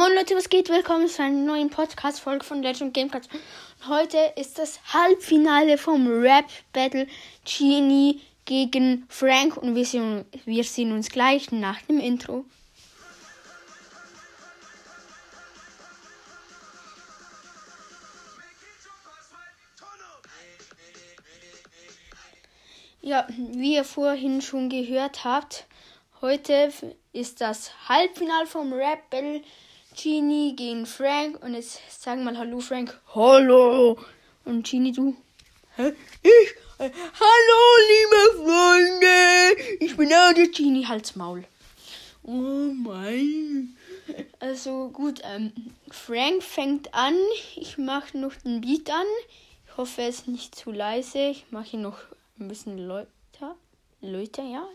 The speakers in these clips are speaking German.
Moin Leute, was geht? Willkommen zu einer neuen Podcast-Folge von Legend Gamecast. Heute ist das Halbfinale vom Rap Battle Genie gegen Frank und wir sehen, wir sehen uns gleich nach dem Intro. Ja, wie ihr vorhin schon gehört habt, heute ist das Halbfinale vom Rap Battle Genie gegen Frank. Und jetzt sagen mal Hallo Frank. Hallo. Und Genie, du? Hä? Ich? Äh, hallo, liebe Freunde. Ich bin auch der Genie. Halt's Maul. Oh mein. Also gut, ähm, Frank fängt an. Ich mache noch den Beat an. Ich hoffe, es ist nicht zu leise. Ich mache ihn noch ein bisschen lauter. Lauter, ja.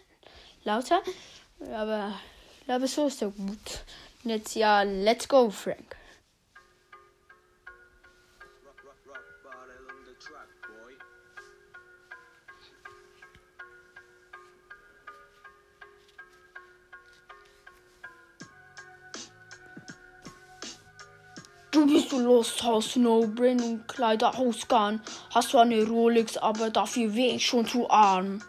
Lauter. Aber ich glaube, so ist er gut. Und jetzt ja, let's go, Frank. Du bist du los, hast No Brain und Kleider ausgehen. Hast du eine Rolex, aber dafür weh ich schon zu arm.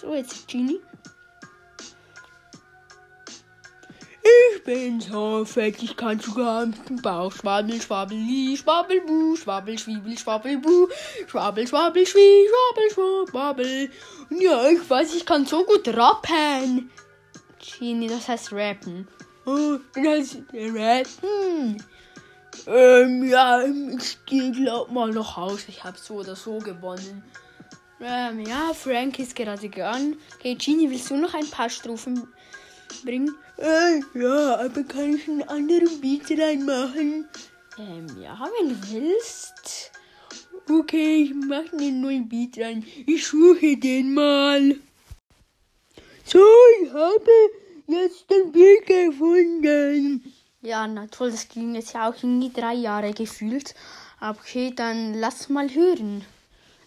So, jetzt Genie. Ich bin so fett, ich kann sogar im Bauch schwabbel, schwabbeli, schwabbelbu, schwabbel, schwiebel, schwabbelbu, schwabbel, schwabbel, schwie, schwabbel, schwabbel. Und ja, ich weiß, ich kann so gut rappen. Genie, das heißt rappen. Oh, das heißt rappen. Ähm, ja, ich gehe glaub mal nach Hause. Ich habe so oder so gewonnen. Ähm, ja, Frank ist gerade gegangen. Okay, Genie, willst du noch ein paar Strophen bringen? Äh, ja, aber kann ich einen anderen Beat reinmachen? Ähm, ja, wenn du willst. Okay, ich mache einen neuen Beat rein. Ich suche den mal. So, ich habe jetzt den Beat gefunden. Ja, na toll, das ging jetzt ja auch irgendwie drei Jahre gefühlt. Okay, dann lass mal hören.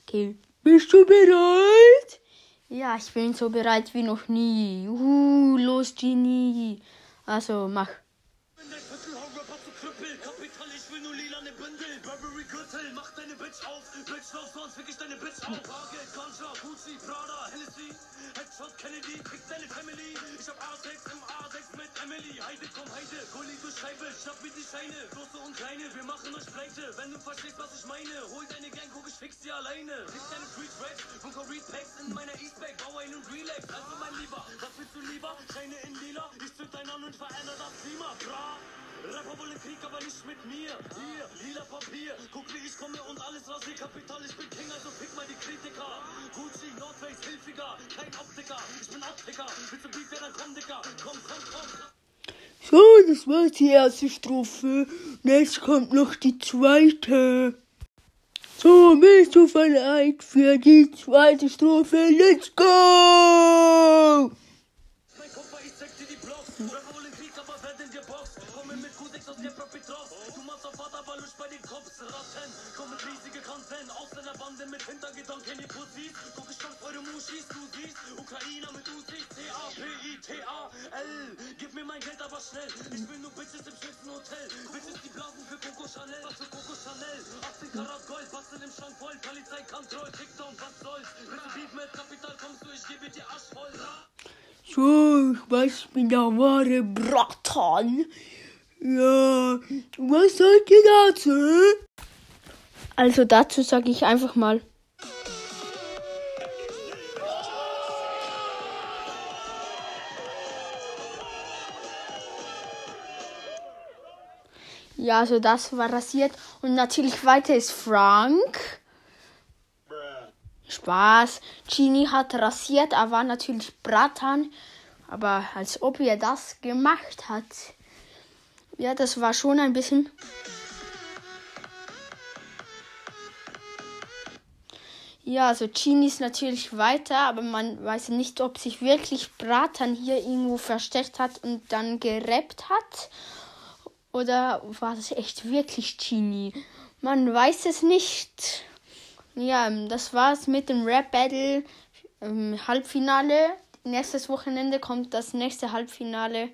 Okay. Bist du bereit? Ja, ich bin so bereit wie noch nie. Uh, los, Genie. Also, mach. Headshot Kennedy, krieg deine Family. Ich hab A6 im A6 mit Emily. Heide, komm, Heide, Gulli, du Scheibe, schnapp mir die Scheine. Große und kleine, wir machen euch pleite. Wenn du verstehst, was ich meine, hol deine Gang, guck, ich fix die alleine. Krieg deine Street Racks, Bunker Read Packs in meiner Eastback, bau ein und relax. Also mein Lieber, was willst du lieber? Scheine in Lila, ich zünd dein an und veränder das Klima, bra. Rapper wollen Krieg, aber nicht mit mir. Hier, lila Papier. Guck, wie ich komme und alles rasier. Kapital, ich bin King, also fick mal die Kritiker. Gucci, North Face, Hilfiger. Kein Optiker, ich bin Optiker. Willst du Beef, ja, dann komm, Dicker. Komm, komm, komm. So, das war die erste Strophe. Jetzt kommt noch die zweite. So, bist du bereit für die zweite Strophe? Let's go! Mein Kopf, ich zeig dir die Blocks. Rapper wollen Krieg, aber werden geboxt. Komme mit Q6 aus der Propitroff. Du machst auf Vater, aber Lusch bei den Cops. Ratten, komm mit riesige Content. Ausländerbande mit Hintergedanken, die Pussys. Guck, ich komm eure Muschis, du siehst. Ukrainer mit UC, C-A-P-I-T-A-L. Gib mir mein Geld, aber schnell. Ich will nur Bitches im schönsten Hotel. Bitches, die blasen für Coco Chanel. Was für Coco Chanel? 18 Karat Gold, basteln im Schrank voll. Polizei, Kontroll, TikTok, was soll's? Willst du Beef mit Kapital, kommst du, ich gebe dir Arsch voll. So, ich weiß, ich bin der wahre Bratan. Ja, was sagt ihr dazu? Also dazu sage ich einfach mal. Ja, also das war rasiert. Und natürlich weiter ist Frank. Spaß. Genie hat rasiert, er war natürlich Bratan. Aber als ob er das gemacht hat. Ja, das war schon ein bisschen. Ja, also Genie ist natürlich weiter, aber man weiß nicht, ob sich wirklich Bratan hier irgendwo versteckt hat und dann gerappt hat. Oder war das echt wirklich Genie? Man weiß es nicht. Ja, das war's mit dem Rap Battle im Halbfinale. nächstes Wochenende kommt das nächste Halbfinale.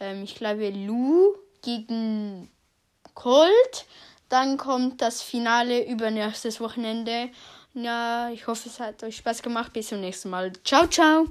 Ähm, ich glaube Lu gegen Colt. Dann kommt das Finale übernächstes Wochenende. Ja, ich hoffe, es hat euch Spaß gemacht. Bis zum nächsten Mal. Ciao, ciao.